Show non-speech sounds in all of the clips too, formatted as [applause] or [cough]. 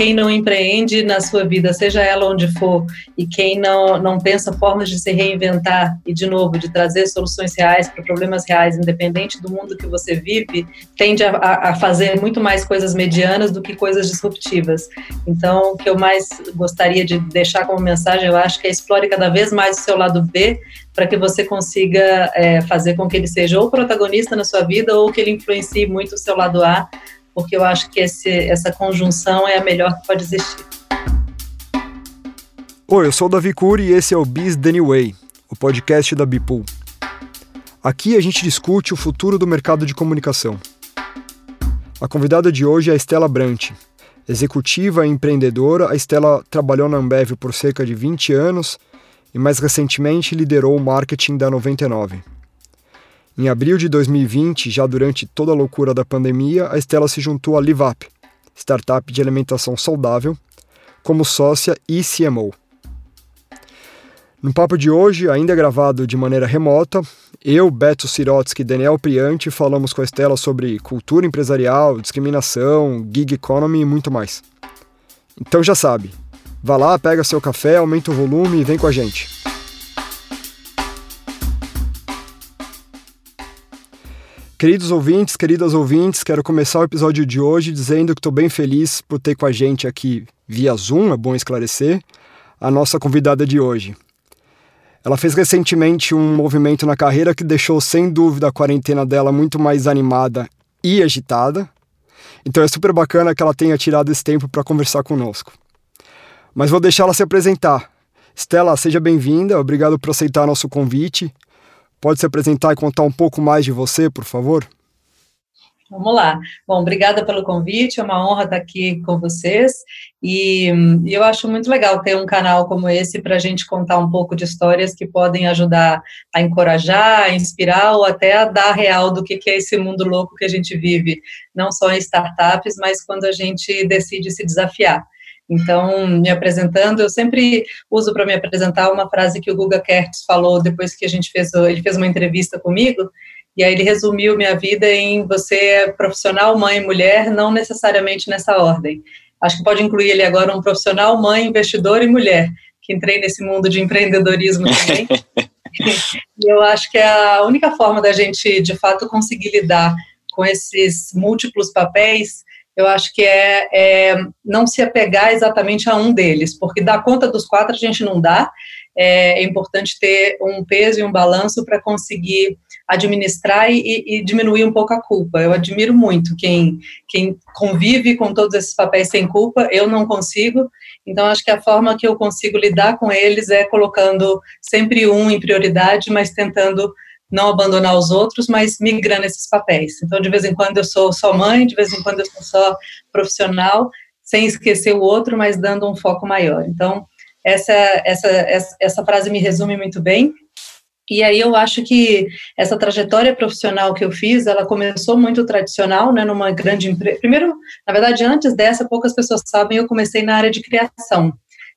quem não empreende na sua vida, seja ela onde for, e quem não, não pensa formas de se reinventar e, de novo, de trazer soluções reais para problemas reais, independente do mundo que você vive, tende a, a fazer muito mais coisas medianas do que coisas disruptivas. Então, o que eu mais gostaria de deixar como mensagem, eu acho que é explore cada vez mais o seu lado B para que você consiga é, fazer com que ele seja ou protagonista na sua vida ou que ele influencie muito o seu lado A, porque eu acho que esse, essa conjunção é a melhor que pode existir. Oi, eu sou o Davi Cury e esse é o Biz Anyway, o podcast da Bipool. Aqui a gente discute o futuro do mercado de comunicação. A convidada de hoje é a Estela Brant. Executiva e empreendedora, a Estela trabalhou na Ambev por cerca de 20 anos e mais recentemente liderou o marketing da 99. Em abril de 2020, já durante toda a loucura da pandemia, a Estela se juntou à LiveUp, startup de alimentação saudável, como sócia e CMO. No papo de hoje, ainda gravado de maneira remota, eu, Beto Sirotsky e Daniel Priante falamos com a Estela sobre cultura empresarial, discriminação, gig economy e muito mais. Então já sabe, vá lá, pega seu café, aumenta o volume e vem com a gente. Queridos ouvintes, queridas ouvintes, quero começar o episódio de hoje dizendo que estou bem feliz por ter com a gente aqui via Zoom, é bom esclarecer, a nossa convidada de hoje. Ela fez recentemente um movimento na carreira que deixou sem dúvida a quarentena dela muito mais animada e agitada. Então é super bacana que ela tenha tirado esse tempo para conversar conosco. Mas vou deixá-la se apresentar. Stella, seja bem-vinda, obrigado por aceitar nosso convite. Pode se apresentar e contar um pouco mais de você, por favor? Vamos lá. Bom, obrigada pelo convite, é uma honra estar aqui com vocês. E, e eu acho muito legal ter um canal como esse para a gente contar um pouco de histórias que podem ajudar a encorajar, a inspirar ou até a dar real do que, que é esse mundo louco que a gente vive, não só em startups, mas quando a gente decide se desafiar. Então, me apresentando, eu sempre uso para me apresentar uma frase que o Guga Kertz falou depois que a gente fez, ele fez uma entrevista comigo, e aí ele resumiu minha vida em você é profissional, mãe, mulher, não necessariamente nessa ordem. Acho que pode incluir ele agora um profissional, mãe, investidor e mulher, que entrei nesse mundo de empreendedorismo também. [laughs] e eu acho que é a única forma da gente, de fato, conseguir lidar com esses múltiplos papéis eu acho que é, é, não se apegar exatamente a um deles, porque dar conta dos quatro a gente não dá. É, é importante ter um peso e um balanço para conseguir administrar e, e, diminuir um pouco a culpa. Eu admiro muito quem, quem convive com todos esses papéis sem culpa, eu não consigo. Então, acho que a forma que eu consigo lidar com eles é colocando sempre um em prioridade, mas tentando não abandonar os outros, mas migrando esses papéis. Então, de vez em quando eu sou só mãe, de vez em quando eu sou só profissional, sem esquecer o outro, mas dando um foco maior. Então, essa, essa, essa, essa frase me resume muito bem. E aí eu acho que essa trajetória profissional que eu fiz, ela começou muito tradicional, né, numa grande empresa. Primeiro, na verdade, antes dessa, poucas pessoas sabem, eu comecei na área de criação.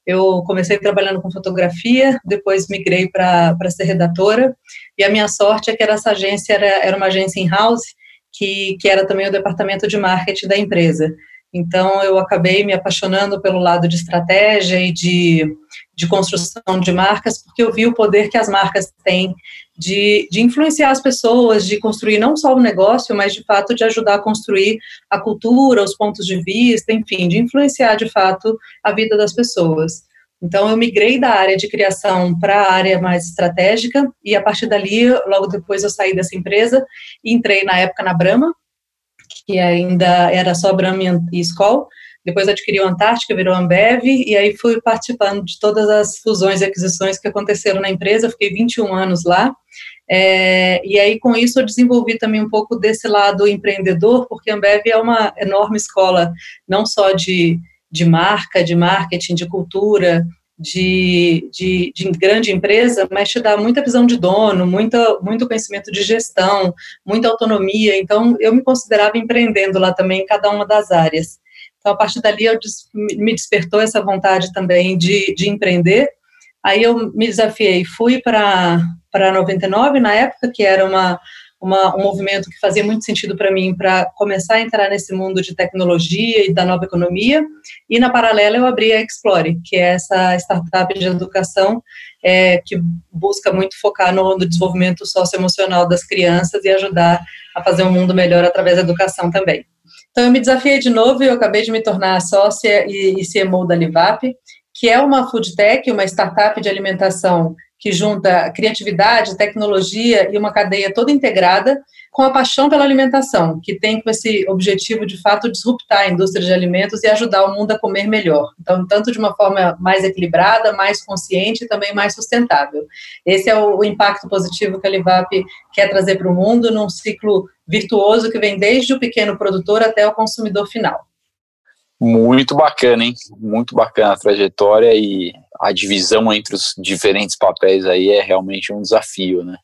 Eu comecei trabalhando com fotografia, depois migrei para ser redatora, e a minha sorte é que essa agência era, era uma agência in-house, que, que era também o departamento de marketing da empresa. Então, eu acabei me apaixonando pelo lado de estratégia e de, de construção de marcas, porque eu vi o poder que as marcas têm de, de influenciar as pessoas, de construir não só o negócio, mas de fato de ajudar a construir a cultura, os pontos de vista, enfim, de influenciar de fato a vida das pessoas. Então, eu migrei da área de criação para a área mais estratégica, e a partir dali, logo depois eu saí dessa empresa e entrei na época na Brahma, que ainda era só Brahma e Skoll, depois adquiri o Antártica, virou Ambev, e aí fui participando de todas as fusões e aquisições que aconteceram na empresa, fiquei 21 anos lá, é, e aí com isso eu desenvolvi também um pouco desse lado empreendedor, porque a Ambev é uma enorme escola, não só de, de marca, de marketing, de cultura, de, de, de, grande empresa, mas te dá muita visão de dono, muita, muito conhecimento de gestão, muita autonomia. Então, eu me considerava empreendendo lá também em cada uma das áreas. Então, a partir dali, eu me despertou essa vontade também de, de empreender. Aí eu me desafiei, fui para 99 na época, que era uma, uma, um movimento que fazia muito sentido para mim para começar a entrar nesse mundo de tecnologia e da nova economia. E, na paralela, eu abri a Explore, que é essa startup de educação é, que busca muito focar no, no desenvolvimento socioemocional das crianças e ajudar a fazer um mundo melhor através da educação também. Então, eu me desafiei de novo e eu acabei de me tornar sócia e, e CMO da Livap, que é uma food tech, uma startup de alimentação que junta criatividade, tecnologia e uma cadeia toda integrada com a paixão pela alimentação, que tem com esse objetivo de fato disruptar a indústria de alimentos e ajudar o mundo a comer melhor. Então, tanto de uma forma mais equilibrada, mais consciente e também mais sustentável. Esse é o, impacto positivo que a Livap quer trazer para o mundo num ciclo virtuoso que vem desde o pequeno produtor até o consumidor final. Muito bacana, hein? Muito bacana a trajetória e a divisão entre os diferentes papéis aí é realmente um desafio, né?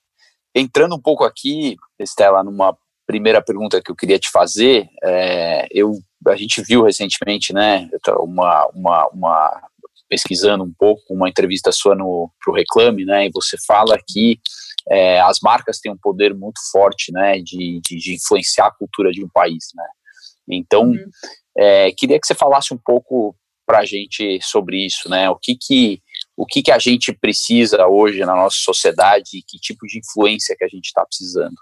Entrando um pouco aqui, Estela, numa primeira pergunta que eu queria te fazer, é, eu, a gente viu recentemente, né, uma, uma, uma pesquisando um pouco uma entrevista sua no pro Reclame, né, e você fala que é, as marcas têm um poder muito forte, né, de, de, de influenciar a cultura de um país, né. Então, uhum. é, queria que você falasse um pouco para a gente sobre isso, né? O que que o que que a gente precisa hoje na nossa sociedade e que tipo de influência que a gente está precisando?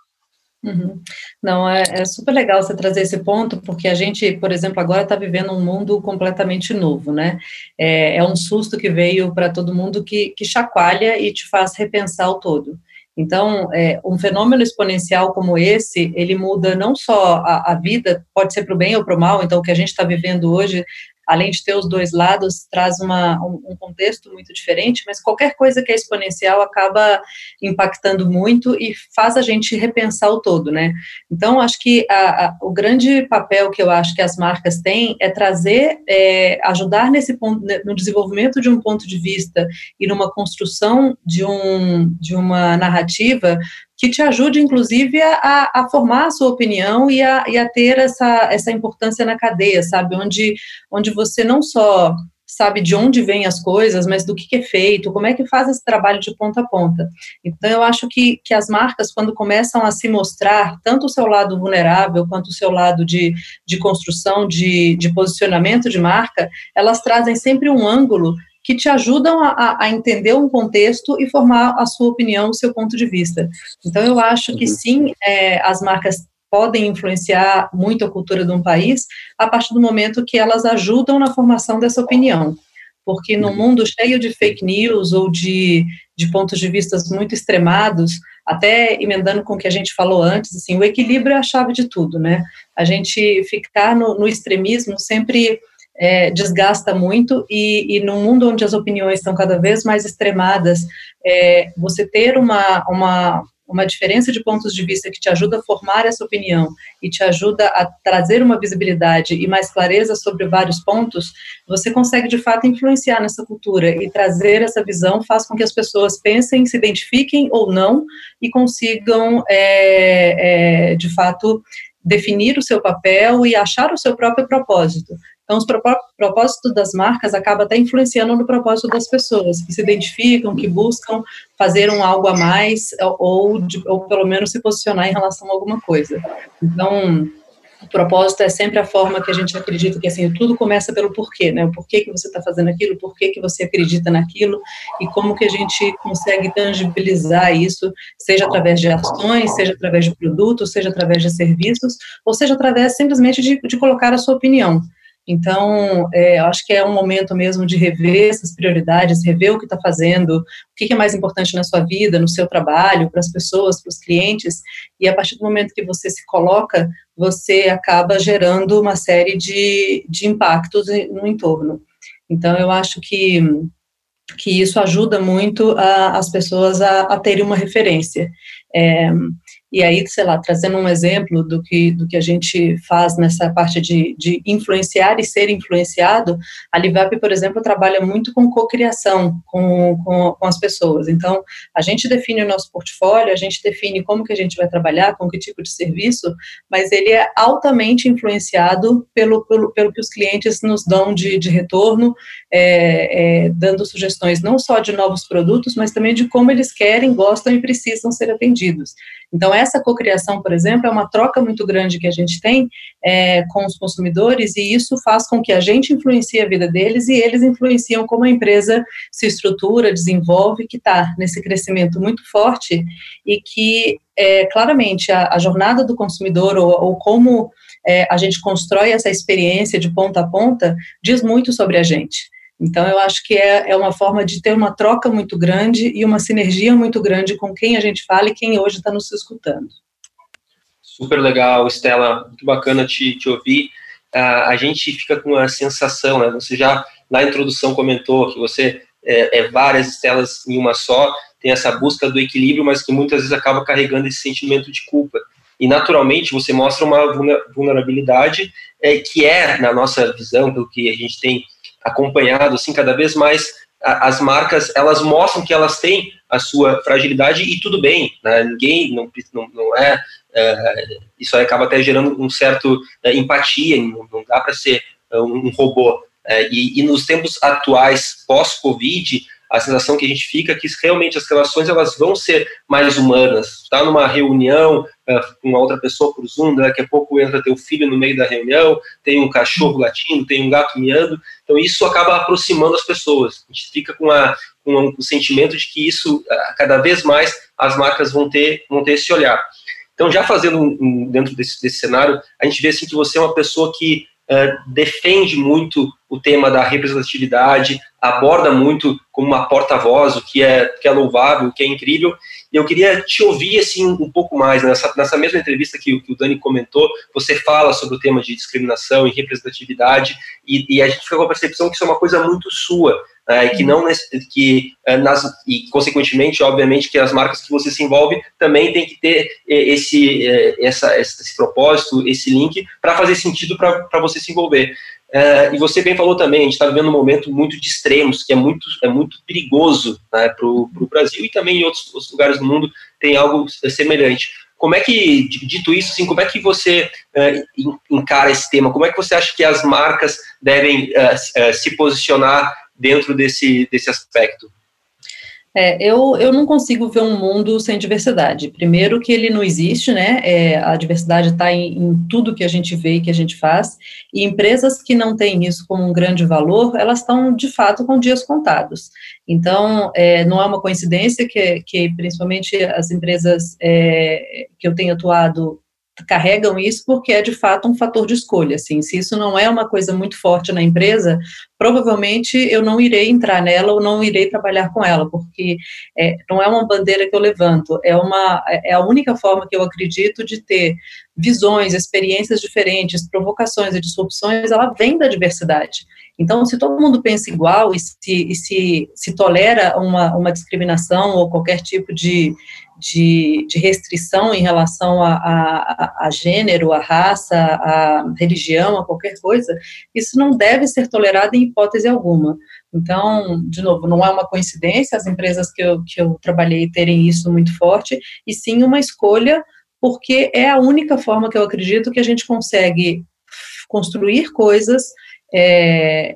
Uhum. Não, é, é, super legal você trazer esse ponto, porque a gente, por exemplo, agora está vivendo um mundo completamente novo, né? É, é um susto que veio para todo mundo que, que chacoalha e te faz repensar o todo. Então, é, um fenômeno exponencial como esse, ele muda não só a, a vida, pode ser para o bem ou para o mal, então o que a gente está vivendo hoje além de ter os dois lados, traz uma, um, um, contexto muito diferente, mas qualquer coisa que é exponencial acaba impactando muito e faz a gente repensar o todo, né? Então, acho que a, a, o grande papel que eu acho que as marcas têm é trazer, é, ajudar nesse ponto, né, no desenvolvimento de um ponto de vista e numa construção de, um, de uma narrativa que te ajude, inclusive, a, a formar a sua opinião e a, e a ter essa, essa importância na cadeia, sabe? Onde, onde você não só sabe de onde vêm as coisas, mas do que, é feito, como é que faz esse trabalho de ponta a ponta. Então, eu acho que, que as marcas, quando começam a se mostrar, tanto o seu lado vulnerável, quanto o seu lado de, de construção, de, de posicionamento de marca, elas trazem sempre um ângulo que te ajudam a, a, entender um contexto e formar a sua opinião, o seu ponto de vista. Então, eu acho que uhum. sim, é, as marcas podem influenciar muito a cultura de um país a partir do momento que elas ajudam na formação dessa opinião. Porque no uhum. mundo cheio de fake news ou de, de pontos de vista muito extremados, até emendando com o que a gente falou antes, assim, o equilíbrio é a chave de tudo, né? A gente ficar no, no extremismo sempre é, desgasta muito e, e num mundo onde as opiniões estão cada vez mais extremadas, é, você ter uma, uma, uma diferença de pontos de vista que te ajuda a formar essa opinião e te ajuda a trazer uma visibilidade e mais clareza sobre vários pontos, você consegue de fato influenciar nessa cultura e trazer essa visão faz com que as pessoas pensem, se identifiquem ou não e consigam é, é, de fato definir o seu papel e achar o seu próprio propósito. Então, os propósitos das marcas acaba até influenciando no propósito das pessoas, que se identificam, que buscam fazer um algo a mais, ou, de, ou pelo menos se posicionar em relação a alguma coisa. Então, o propósito é sempre a forma que a gente acredita que assim tudo começa pelo porquê, né? O porquê que você está fazendo aquilo, por que você acredita naquilo e como que a gente consegue tangibilizar isso, seja através de ações, seja através de produtos, seja através de serviços, ou seja através simplesmente de, de colocar a sua opinião. Então, é, acho que é um momento mesmo de rever essas prioridades, rever o que está fazendo, o que é mais importante na sua vida, no seu trabalho, para as pessoas, para os clientes, e a partir do momento que você se coloca, você acaba gerando uma série de, de impactos no entorno. Então, eu acho que, que isso ajuda muito a, as pessoas a, a terem uma referência. É, e aí, sei lá, trazendo um exemplo do que, do que a gente faz nessa parte de, de influenciar e ser influenciado, a Livap, por exemplo, trabalha muito com cocriação com, com, com as pessoas. Então, a gente define o nosso portfólio, a gente define como que a gente vai trabalhar, com que tipo de serviço, mas ele é altamente influenciado pelo, pelo, pelo que os clientes nos dão de, de retorno, é, é, dando sugestões não só de novos produtos, mas também de como eles querem, gostam e precisam ser atendidos. Então, essa cocriação, por exemplo, é uma troca muito grande que a gente tem é, com os consumidores e isso faz com que a gente influencie a vida deles e eles influenciam como a empresa se estrutura, desenvolve, que está nesse crescimento muito forte e que, é, claramente, a, a, jornada do consumidor ou, ou como é, a gente constrói essa experiência de ponta a ponta diz muito sobre a gente. Então, eu acho que é, é uma forma de ter uma troca muito grande e uma sinergia muito grande com quem a gente fala e quem hoje está nos escutando. Super legal, Estela, muito bacana te, te ouvir. Uh, a gente fica com a sensação, né? Você já na introdução comentou que você é, é várias estelas em uma só, tem essa busca do equilíbrio, mas que muitas vezes acaba carregando esse sentimento de culpa. E naturalmente você mostra uma vulnerabilidade é, que é, na nossa visão, pelo que a gente tem acompanhado, assim, cada vez mais a, as marcas, elas mostram que elas têm a sua fragilidade e tudo bem, né? ninguém, não, não, não é, é, isso acaba até gerando um certo é, empatia, não, não dá para ser é, um robô. É, e, e nos tempos atuais, pós-Covid, a sensação que a gente fica é que realmente as relações elas vão ser mais humanas. Está numa reunião uh, com uma outra pessoa por Zoom, daqui a pouco entra teu filho no meio da reunião, tem um cachorro latindo, tem um gato miando. Então isso acaba aproximando as pessoas. A gente fica com, a, com o sentimento de que isso, uh, cada vez mais, as marcas vão ter, vão ter esse olhar. Então, já fazendo um, um, dentro desse, desse cenário, a gente vê assim que você é uma pessoa que uh, defende muito o tema da representatividade, aborda muito como uma porta-voz, o que é, que é louvável, o que é incrível. E eu queria te ouvir assim um pouco mais nessa, nessa mesma entrevista que, que o Dani comentou. Você fala sobre o tema de discriminação e representatividade e, e a gente fica com a percepção que isso é uma coisa muito sua. É, que não que é, nas, e consequentemente obviamente que as marcas que você se envolve também tem que ter esse essa, esse propósito esse link para fazer sentido para você se envolver é, e você bem falou também, a gente está vivendo um momento muito de extremos, que é muito, é muito perigoso né, para o Brasil e também em outros, outros, lugares do mundo tem algo semelhante. Como é que, dito isso, assim, como é que você é, encara esse tema? Como é que você acha que as marcas devem é, é, se posicionar dentro desse, desse aspecto? É, eu, eu não consigo ver um mundo sem diversidade. Primeiro que ele não existe, né? É, a diversidade está em, em, tudo que a gente vê e que a gente faz. E empresas que não têm isso como um grande valor, elas estão de fato com dias contados. Então, é, não é uma coincidência que, que principalmente as empresas é, que eu tenho atuado carregam isso porque é de fato um fator de escolha. Assim, se isso não é uma coisa muito forte na empresa, provavelmente eu não irei entrar nela ou não irei trabalhar com ela, porque é, não é uma bandeira que eu levanto, é uma é a única forma que eu acredito de ter visões, experiências diferentes, provocações e disrupções, ela vem da diversidade. Então, se todo mundo pensa igual e se, e se, se tolera uma, uma discriminação ou qualquer tipo de, de, de restrição em relação a, a, a, gênero, a raça, a religião, a qualquer coisa, isso não deve ser tolerado em hipótese alguma. Então, de novo, não é uma coincidência as empresas que eu, que eu trabalhei terem isso muito forte, e sim uma escolha, porque é a única forma que eu acredito que a gente consegue construir coisas é,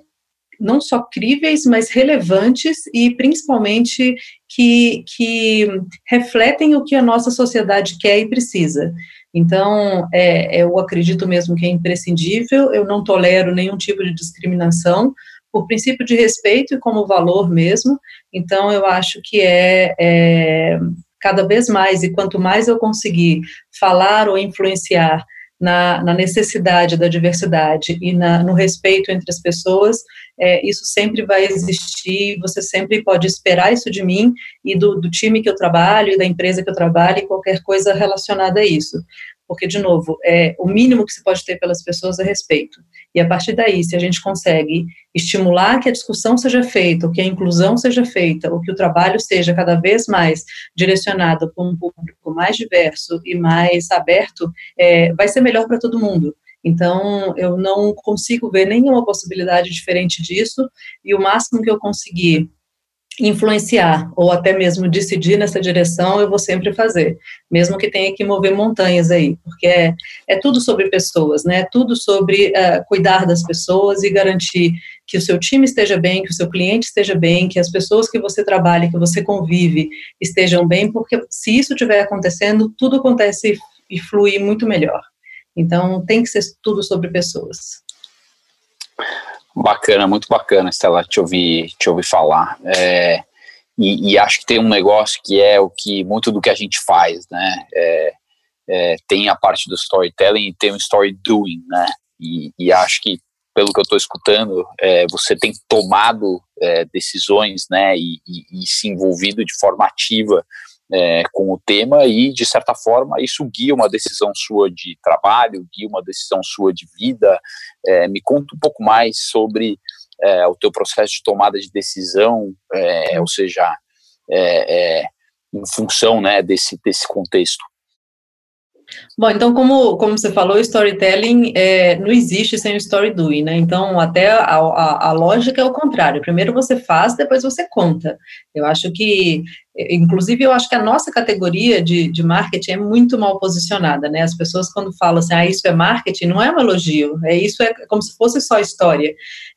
não só críveis, mas relevantes e principalmente que, que refletem o que a nossa sociedade quer e precisa. Então, é, eu acredito mesmo que é imprescindível, eu não tolero nenhum tipo de discriminação, por princípio de respeito e como valor mesmo. Então, eu acho que é, é cada vez mais, e quanto mais eu conseguir falar ou influenciar na, na necessidade da diversidade e na, no respeito entre as pessoas, é, isso sempre vai existir, você sempre pode esperar isso de mim e do, do time que eu trabalho e da empresa que eu trabalho e qualquer coisa relacionada a isso porque, de novo, é, o mínimo que se pode ter pelas pessoas é respeito. E a partir daí, se a gente consegue estimular que a discussão seja feita, que a inclusão seja feita, ou que o trabalho seja cada vez mais direcionado para um público mais diverso e mais aberto, é, vai ser melhor para todo mundo. Então, eu não consigo ver nenhuma possibilidade diferente disso, e o máximo que eu conseguir influenciar ou até mesmo decidir nessa direção, eu vou sempre fazer, mesmo que tenha que mover montanhas aí, porque é, é tudo sobre pessoas, né? É tudo sobre uh, cuidar das pessoas e garantir que o seu time esteja bem, que o seu cliente esteja bem, que as pessoas que você trabalha, que você convive, estejam bem, porque se isso estiver acontecendo, tudo acontece e flui muito melhor. Então, tem que ser tudo sobre pessoas. Bacana, muito bacana, Estela, te ouvir, te ouvir falar. É, e, e, acho que tem um negócio que é o que muito do que a gente faz, né? É, é, tem a parte do storytelling e tem o story doing, né? E, e acho que pelo que eu estou escutando, é, você tem tomado é, decisões, né? E, e, e, se envolvido de forma ativa é, com o tema e de certa forma isso guia uma decisão sua de trabalho, guia uma decisão sua de vida. É, me conta um pouco mais sobre é, o teu processo de tomada de decisão, é, ou seja, é, é, em função né, desse, desse contexto. Bom, então, como, como você falou, storytelling é, não existe sem o story doing, né? Então, até a, a, a, lógica é o contrário. Primeiro você faz, depois você conta. Eu acho que, inclusive, eu acho que a nossa categoria de, de marketing é muito mal posicionada, né? As pessoas, quando falam assim, ah, isso é marketing, não é um elogio, é isso é como se fosse só história.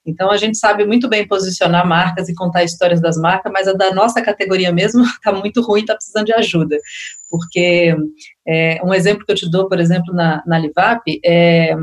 Então, a gente sabe muito bem posicionar marcas e contar histórias das marcas, mas a da nossa categoria mesmo está [laughs] muito ruim, está precisando de ajuda. Porque é, um exemplo que eu te dou, por exemplo, na, na Livap, é,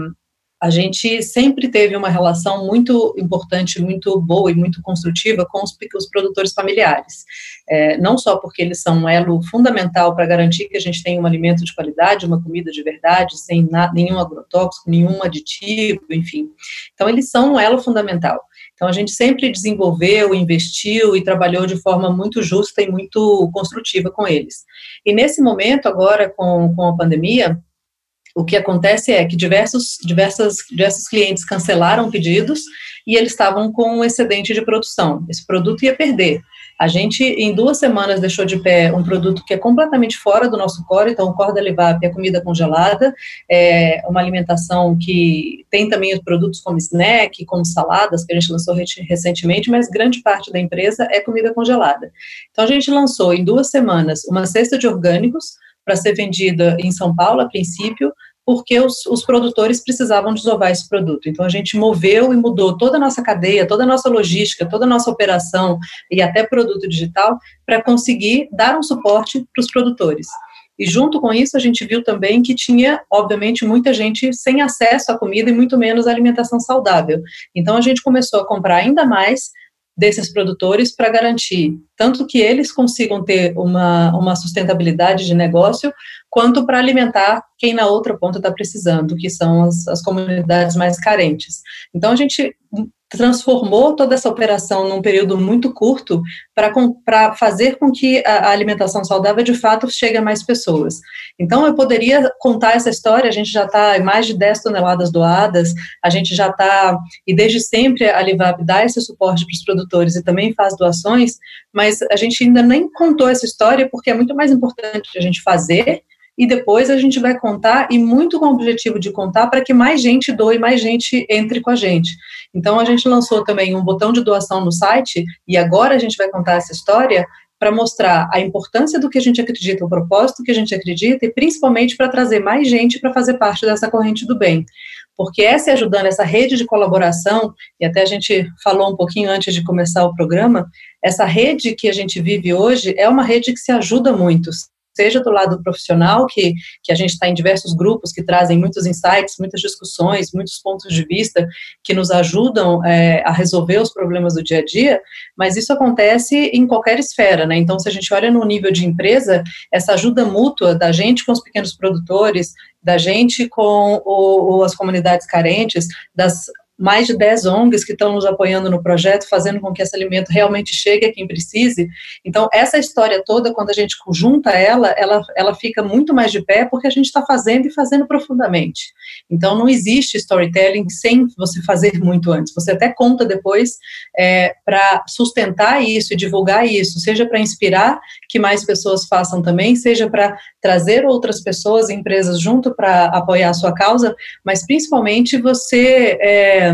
a gente sempre teve uma relação muito importante, muito boa e muito construtiva com os, os produtores familiares. É, não só porque eles são um elo fundamental para garantir que a gente tenha um alimento de qualidade, uma comida de verdade, sem na, nenhum agrotóxico, nenhum aditivo, enfim. Então, eles são um elo fundamental. Então, a gente sempre desenvolveu, investiu e trabalhou de forma muito justa e muito construtiva com eles. E nesse momento, agora, com, com a pandemia, o que acontece é que diversos, diversas, diversos clientes cancelaram pedidos e eles estavam com um excedente de produção. Esse produto ia perder. A gente, em duas semanas, deixou de pé um produto que é completamente fora do nosso core, então o core da Levap é comida congelada, é uma alimentação que tem também os produtos como snack, como saladas, que a gente lançou recentemente, mas grande parte da empresa é comida congelada. Então a gente lançou em duas semanas uma cesta de orgânicos, para ser vendida em São Paulo, a princípio, porque os, os, produtores precisavam desovar esse produto. Então, a gente moveu e mudou toda a nossa cadeia, toda a nossa logística, toda a nossa operação e até produto digital para conseguir dar um suporte para os produtores. E junto com isso, a gente viu também que tinha, obviamente, muita gente sem acesso à comida e muito menos à alimentação saudável. Então, a gente começou a comprar ainda mais desses produtores para garantir tanto que eles consigam ter uma, uma sustentabilidade de negócio, quanto para alimentar quem na outra ponta está precisando, que são as, as comunidades mais carentes. Então, a gente transformou toda essa operação num período muito curto para fazer com que a, a, alimentação saudável de fato chegue a mais pessoas. Então, eu poderia contar essa história, a gente já está em mais de 10 toneladas doadas, a gente já está, e desde sempre a Livap dá esse suporte para os produtores e também faz doações, mas a gente ainda nem contou essa história porque é muito mais importante a gente fazer e depois a gente vai contar, e muito com o objetivo de contar para que mais gente doe, mais gente entre com a gente. Então a gente lançou também um botão de doação no site, e agora a gente vai contar essa história para mostrar a importância do que a gente acredita, o propósito que a gente acredita, e principalmente para trazer mais gente para fazer parte dessa corrente do bem. Porque essa ajudando, essa rede de colaboração, e até a gente falou um pouquinho antes de começar o programa, essa rede que a gente vive hoje é uma rede que se ajuda muito, seja do lado profissional, que, que a gente está em diversos grupos que trazem muitos insights, muitas discussões, muitos pontos de vista que nos ajudam é, a resolver os problemas do dia a dia, mas isso acontece em qualquer esfera, né? Então, se a gente olha no nível de empresa, essa ajuda mútua da gente com os pequenos produtores, da gente com o, as comunidades carentes, das mais de 10 ONGs que estão nos apoiando no projeto, fazendo com que esse alimento realmente chegue a quem precise. Então, essa história toda, quando a gente junta ela, ela, ela fica muito mais de pé porque a gente está fazendo e fazendo profundamente. Então, não existe storytelling sem você fazer muito antes. Você até conta depois é, para sustentar isso e divulgar isso, seja para inspirar que mais pessoas façam também, seja para trazer outras pessoas empresas junto para apoiar a sua causa, mas principalmente você. É,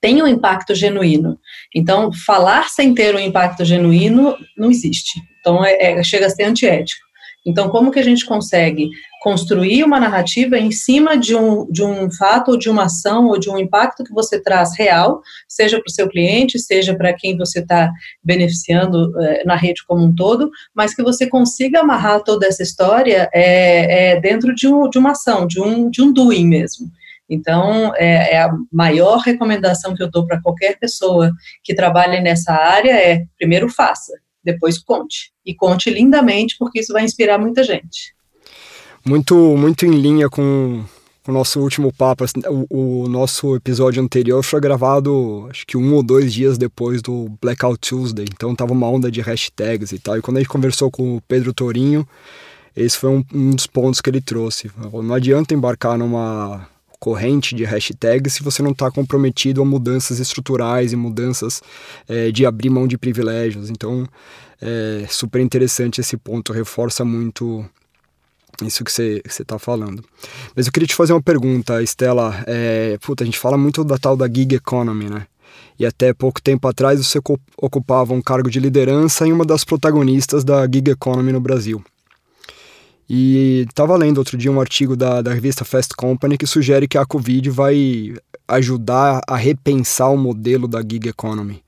tem um impacto genuíno. Então, falar sem ter um impacto genuíno não existe. Então, é, é, chega a ser antiético. Então, como que a gente consegue construir uma narrativa em cima de um, de um fato, ou de uma ação, ou de um impacto que você traz real, seja para o seu cliente, seja para quem você está beneficiando é, na rede como um todo, mas que você consiga amarrar toda essa história é, é dentro de, um, de uma ação, de um, de um doing mesmo. Então, é, é, a maior recomendação que eu dou para qualquer pessoa que trabalhe nessa área é, primeiro faça, depois conte. E conte lindamente, porque isso vai inspirar muita gente. Muito, muito em linha com o nosso último papo. Assim, o, o, nosso episódio anterior foi gravado, acho que um ou dois dias depois do Blackout Tuesday. Então tava uma onda de hashtags e tal. E quando a gente conversou com o Pedro Torinho, esse foi um, um dos pontos que ele trouxe. Não adianta embarcar numa corrente de hashtags se você não está comprometido a mudanças estruturais e mudanças é, de abrir mão de privilégios. Então, é super interessante esse ponto, reforça muito isso que você está falando. Mas eu queria te fazer uma pergunta, Estela. É, puta, a gente fala muito da tal da gig economy, né? E até pouco tempo atrás você ocupava um cargo de liderança em uma das protagonistas da gig economy no Brasil. E estava lendo outro dia um artigo da, da revista Fast Company que sugere que a Covid vai ajudar a repensar o modelo da gig economy.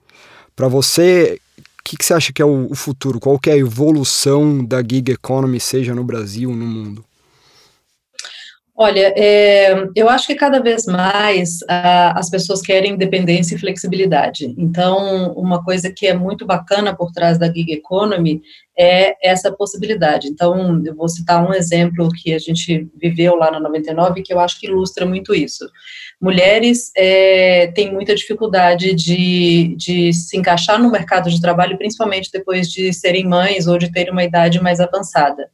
Para você, que, que, você acha que é o, o futuro? Qual é a evolução da gig economy, seja no Brasil, no mundo? Olha, é, eu acho que cada vez mais ah, as pessoas querem independência e flexibilidade. Então, uma coisa que é muito bacana por trás da gig economy é essa possibilidade. Então, eu vou citar um exemplo que a gente viveu lá na 99 que eu acho que ilustra muito isso. Mulheres é, têm muita dificuldade de, de se encaixar no mercado de trabalho, principalmente depois de serem mães ou de terem uma idade mais avançada.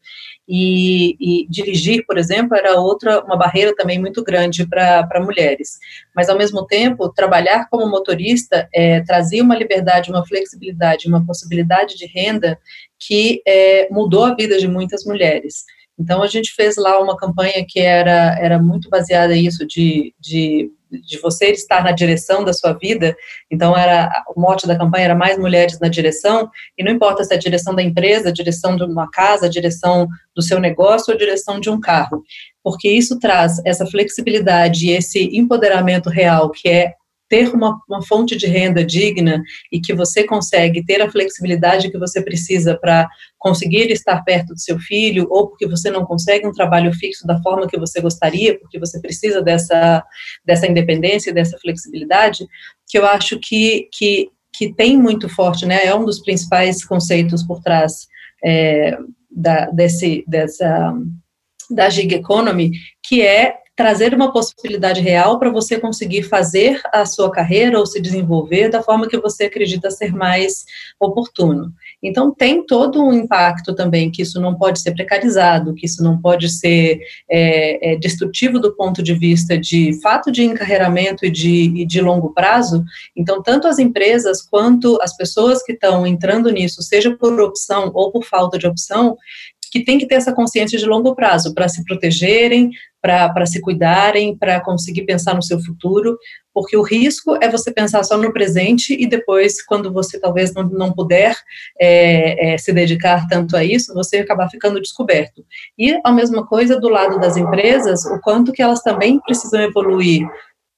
E, e, dirigir, por exemplo, era outra, uma barreira também muito grande para mulheres. Mas, ao mesmo tempo, trabalhar como motorista é, trazia uma liberdade, uma flexibilidade, uma possibilidade de renda que é, mudou a vida de muitas mulheres. Então, a gente fez lá uma campanha que era, era muito baseada nisso, de, de de você estar na direção da sua vida. Então era o mote da campanha era mais mulheres na direção e não importa se é a direção da empresa, a direção de uma casa, a direção do seu negócio ou a direção de um carro, porque isso traz essa flexibilidade e esse empoderamento real que é ter uma, uma, fonte de renda digna e que você consegue ter a flexibilidade que você precisa para conseguir estar perto do seu filho, ou porque você não consegue um trabalho fixo da forma que você gostaria, porque você precisa dessa, dessa independência, dessa flexibilidade, que eu acho que, que, que tem muito forte, né? É um dos principais conceitos por trás é, da, desse, dessa, da gig economy, que é trazer uma possibilidade real para você conseguir fazer a sua carreira ou se desenvolver da forma que você acredita ser mais oportuno. Então, tem todo um impacto também, que isso não pode ser precarizado, que isso não pode ser é, é, destrutivo do ponto de vista de fato de encarreiramento e de, e de longo prazo. Então, tanto as empresas quanto as pessoas que estão entrando nisso, seja por opção ou por falta de opção, que tem que ter essa consciência de longo prazo para se protegerem, para se cuidarem, para conseguir pensar no seu futuro, porque o risco é você pensar só no presente e depois, quando você talvez não, não puder é, é, se dedicar tanto a isso, você acabar ficando descoberto. E a mesma coisa do lado das empresas, o quanto que elas também precisam evoluir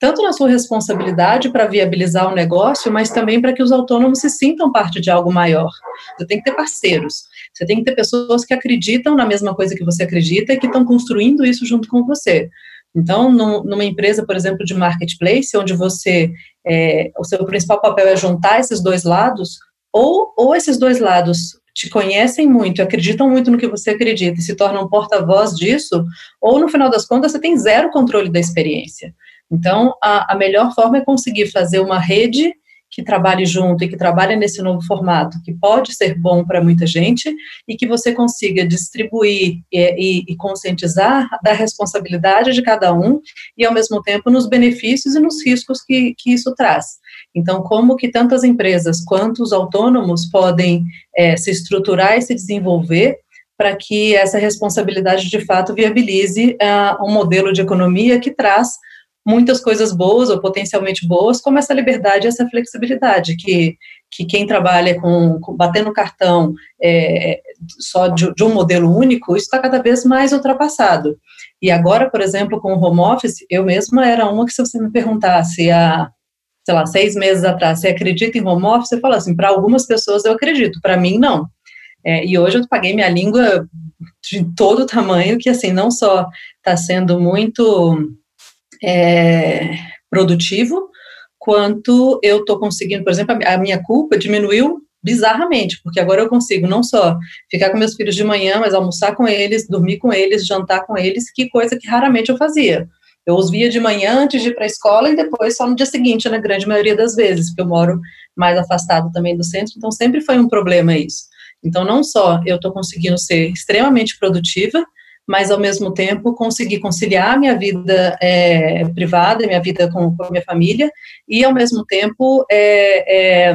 tanto na sua responsabilidade para viabilizar o negócio, mas também para que os autônomos se sintam parte de algo maior. Você tem que ter parceiros, você tem que ter pessoas que acreditam na mesma coisa que você acredita e que estão construindo isso junto com você. Então, numa empresa, por exemplo, de marketplace, onde você, é, o seu principal papel é juntar esses dois lados, ou, ou esses dois lados te conhecem muito, acreditam muito no que você acredita e se tornam porta-voz disso, ou no final das contas você tem zero controle da experiência. Então, a, a melhor forma é conseguir fazer uma rede que trabalhe junto e que trabalhe nesse novo formato, que pode ser bom para muita gente e que você consiga distribuir e, e, e, conscientizar da responsabilidade de cada um e, ao mesmo tempo, nos benefícios e nos riscos que, que isso traz. Então, como que tantas empresas quanto os autônomos podem é, se estruturar e se desenvolver para que essa responsabilidade, de fato, viabilize uh, um modelo de economia que traz muitas coisas boas ou potencialmente boas, como essa liberdade e essa flexibilidade, que, que quem trabalha com, com batendo cartão, é, só de, de um modelo único, isso está cada vez mais ultrapassado. E agora, por exemplo, com o home office, eu mesma era uma que se você me perguntasse há, sei lá, seis meses atrás, você acredita em home office? Eu falo assim, para algumas pessoas eu acredito, para mim não. É, e hoje eu paguei minha língua de todo tamanho, que assim, não só está sendo muito é, produtivo, quanto eu estou conseguindo, por exemplo, a minha culpa diminuiu bizarramente, porque agora eu consigo não só ficar com meus filhos de manhã, mas almoçar com eles, dormir com eles, jantar com eles, que coisa que raramente eu fazia. Eu os via de manhã antes de ir para a escola e depois só no dia seguinte, na grande maioria das vezes, porque eu moro mais afastado também do centro, então sempre foi um problema isso. Então, não só eu estou conseguindo ser extremamente produtiva, mas ao mesmo tempo conseguir conciliar minha vida é, privada, minha vida com, com, a minha família, e ao mesmo tempo é, é,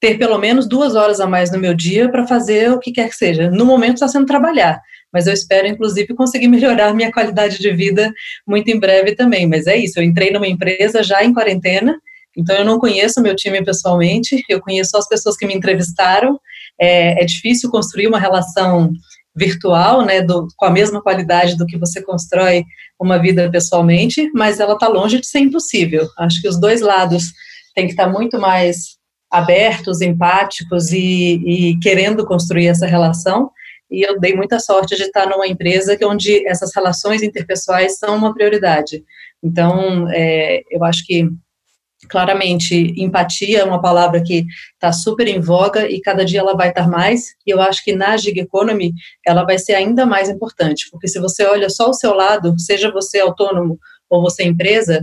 ter pelo menos duas horas a mais no meu dia para fazer o que quer que seja. No momento está sendo trabalhar, mas eu espero, inclusive, conseguir [laughs] melhorar minha qualidade de vida muito em breve também. Mas é isso, eu entrei numa empresa já em quarentena, então eu não conheço meu time pessoalmente, eu conheço só as pessoas que me entrevistaram. É, é difícil construir uma relação virtual, né, do, com a mesma qualidade do que você constrói uma vida pessoalmente, mas ela está longe de ser impossível. Acho que os dois lados têm que estar tá muito mais abertos, empáticos e, e, querendo construir essa relação. E eu dei muita sorte de estar numa empresa que onde essas relações interpessoais são uma prioridade. Então, é, eu acho que claramente, empatia é uma palavra que está super em voga e cada dia ela vai estar mais, e eu acho que na gig economy ela vai ser ainda mais importante, porque se você olha só o seu lado, seja você autônomo ou você empresa,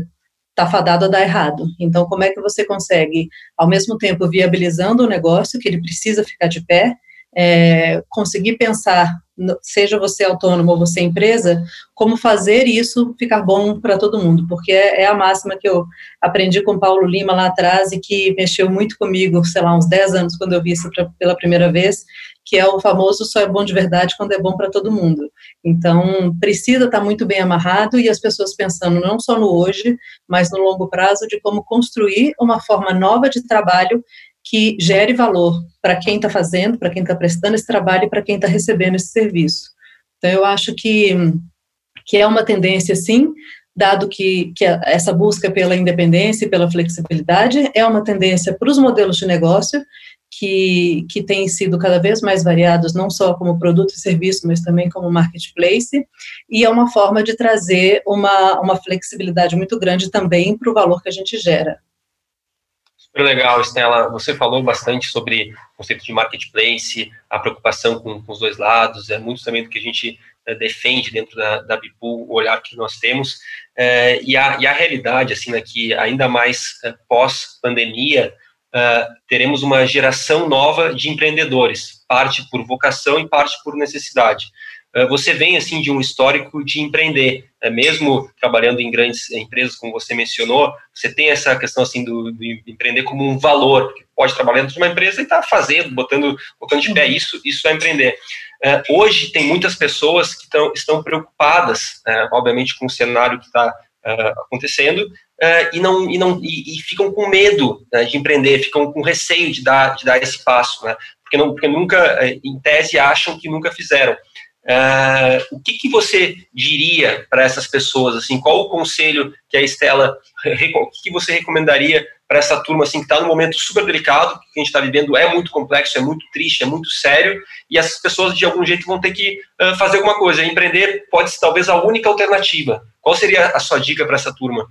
está fadado a dar errado. Então, como é que você consegue, ao mesmo tempo, viabilizando o negócio, que ele precisa ficar de pé, é, conseguir pensar, seja você autônomo ou você empresa, como fazer isso ficar bom para todo mundo, porque é, é, a máxima que eu aprendi com Paulo Lima lá atrás e que mexeu muito comigo, sei lá, uns 10 anos, quando eu vi isso pra, pela primeira vez, que é o famoso só é bom de verdade quando é bom para todo mundo. Então, precisa estar tá muito bem amarrado e as pessoas pensando não só no hoje, mas no longo prazo de como construir uma forma nova de trabalho que gere valor para quem está fazendo, para quem está prestando esse trabalho e para quem está recebendo esse serviço. Então, eu acho que, que é uma tendência, sim, dado que, que essa busca pela independência e pela flexibilidade é uma tendência para os modelos de negócio que, que têm sido cada vez mais variados, não só como produto e serviço, mas também como marketplace, e é uma forma de trazer uma, uma flexibilidade muito grande também para o valor que a gente gera. Super legal, Estela. Você falou bastante sobre o conceito de marketplace, a preocupação com, com os dois lados, é muito também do que a gente é, defende dentro da, da Bipu, o olhar que nós temos. É, e, a, e a realidade, assim, né, que ainda mais é, pós-pandemia, teremos uma geração nova de empreendedores, parte por vocação e parte por necessidade. Eh, você vem assim de um histórico de empreender, né? mesmo trabalhando em grandes empresas, como você mencionou, você tem essa questão assim do, do empreender como um valor, que pode trabalhar dentro de uma empresa e estar tá fazendo, botando, botando de pé uhum. isso, isso é empreender. Uh, hoje tem muitas pessoas que tão, estão preocupadas, uh, obviamente, com o cenário que está uh, acontecendo e não e não e, e ficam com medo né, de empreender, ficam com receio de dar de dar esse passo, né? Porque não porque nunca, em tese, acham que nunca fizeram. Uh, o que, que você diria para essas pessoas? Assim, qual o conselho que a Estela, o que, que você recomendaria para essa turma assim, que está num momento super delicado, que a gente está vivendo é muito complexo, é muito triste, é muito sério, e essas pessoas de algum jeito vão ter que uh, fazer alguma coisa. Empreender pode ser talvez a única alternativa. Qual seria a sua dica para essa turma?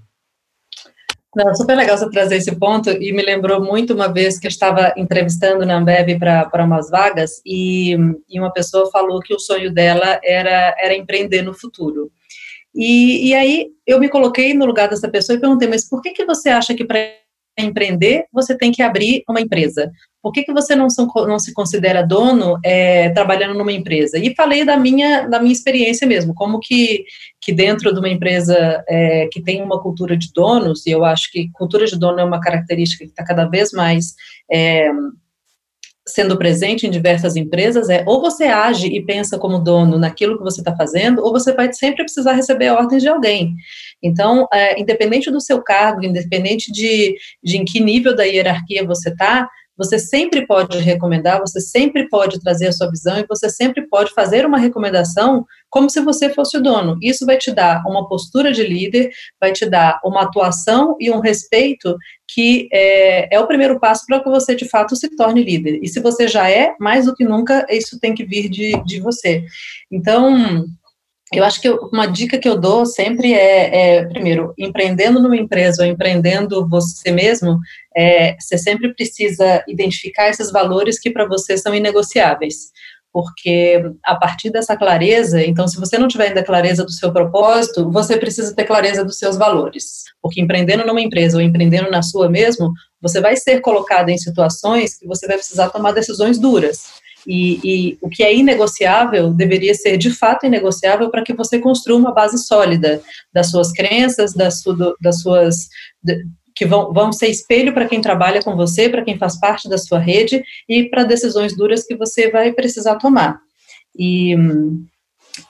Não, super legal você trazer esse ponto e me lembrou muito uma vez que eu estava entrevistando na Ambev para umas vagas e, e, uma pessoa falou que o sonho dela era, era empreender no futuro. E, e aí eu me coloquei no lugar dessa pessoa e perguntei, mas por que, que você acha que para empreender você tem que abrir uma empresa? por que, que você não, são, não se considera dono é, trabalhando numa empresa? E falei da minha, da minha experiência mesmo, como que, que dentro de uma empresa é, que tem uma cultura de donos, e eu acho que cultura de dono é uma característica que está cada vez mais é, sendo presente em diversas empresas, é ou você age e pensa como dono naquilo que você está fazendo, ou você vai sempre precisar receber ordens de alguém. Então, é, independente do seu cargo, independente de, de em que nível da hierarquia você está, você sempre pode recomendar, você sempre pode trazer a sua visão e você sempre pode fazer uma recomendação como se você fosse o dono. Isso vai te dar uma postura de líder, vai te dar uma atuação e um respeito que é, é o primeiro passo para que você de fato se torne líder. E se você já é, mais do que nunca, isso tem que vir de, de você. Então, eu acho que uma dica que eu dou sempre é, é, primeiro, empreendendo numa empresa ou empreendendo você mesmo, é, você sempre precisa identificar esses valores que para você são inegociáveis. Porque a partir dessa clareza, então, se você não tiver ainda clareza do seu propósito, você precisa ter clareza dos seus valores. Porque empreendendo numa empresa ou empreendendo na sua mesmo, você vai ser colocado em situações que você vai precisar tomar decisões duras. E, e, o que é inegociável deveria ser de fato inegociável para que você construa uma base sólida das suas crenças, das, su, das suas. De, que vão, vão ser espelho para quem trabalha com você, para quem faz parte da sua rede e para decisões duras que você vai precisar tomar. E hum,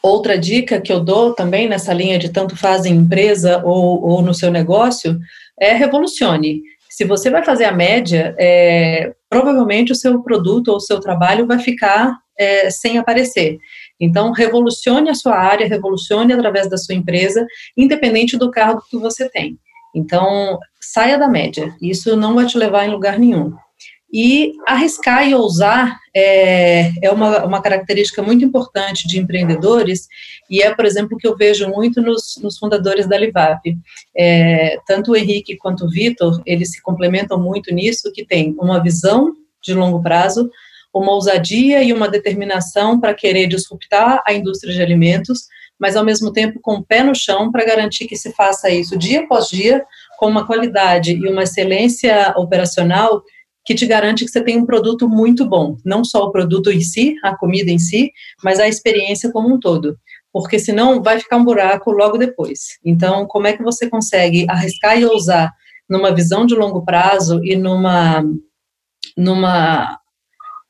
outra dica que eu dou também nessa linha de tanto faz em empresa ou, ou no seu negócio é revolucione. Se você vai fazer a média, é, provavelmente o seu produto ou o seu trabalho vai ficar é, sem aparecer. Então, revolucione a sua área, revolucione através da sua empresa, independente do cargo que você tem. Então, saia da média. Isso não vai te levar em lugar nenhum. E arriscar e ousar é, é uma, uma característica muito importante de empreendedores, e é, por exemplo, o que eu vejo muito nos, nos fundadores da Livap. É, tanto o Henrique quanto o Vitor, eles se complementam muito nisso, que tem uma visão de longo prazo, uma ousadia e uma determinação para querer disruptar a indústria de alimentos, mas ao mesmo tempo com o pé no chão para garantir que se faça isso dia após dia, com uma qualidade e uma excelência operacional que te garante que você tem um produto muito bom, não só o produto em si, a comida em si, mas a experiência como um todo. Porque senão vai ficar um buraco logo depois. Então, como é que você consegue arriscar e ousar numa visão de longo prazo e numa numa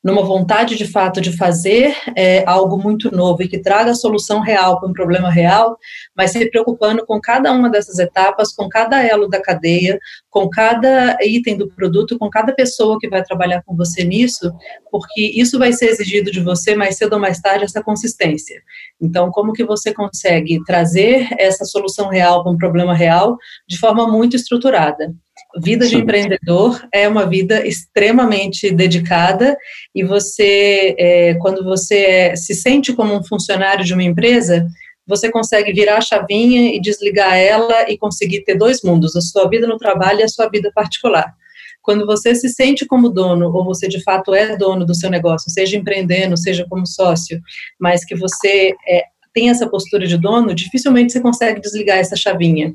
numa vontade de fato de fazer é, algo muito novo e que traga solução real para um problema real, mas se preocupando com cada uma dessas etapas, com cada elo da cadeia, com cada item do produto, com cada pessoa que vai trabalhar com você nisso, porque isso vai ser exigido de você mais cedo ou mais tarde essa consistência. Então, como que você consegue trazer essa solução real para um problema real de forma muito estruturada? Vida de empreendedor é uma vida extremamente dedicada e você, é, quando você é, se sente como um funcionário de uma empresa, você consegue virar a chavinha e desligar ela e conseguir ter dois mundos, a sua vida no trabalho e a sua vida particular. Quando você se sente como dono, ou você de fato é dono do seu negócio, seja empreendendo, seja como sócio, mas que você é, tem essa postura de dono, dificilmente você consegue desligar essa chavinha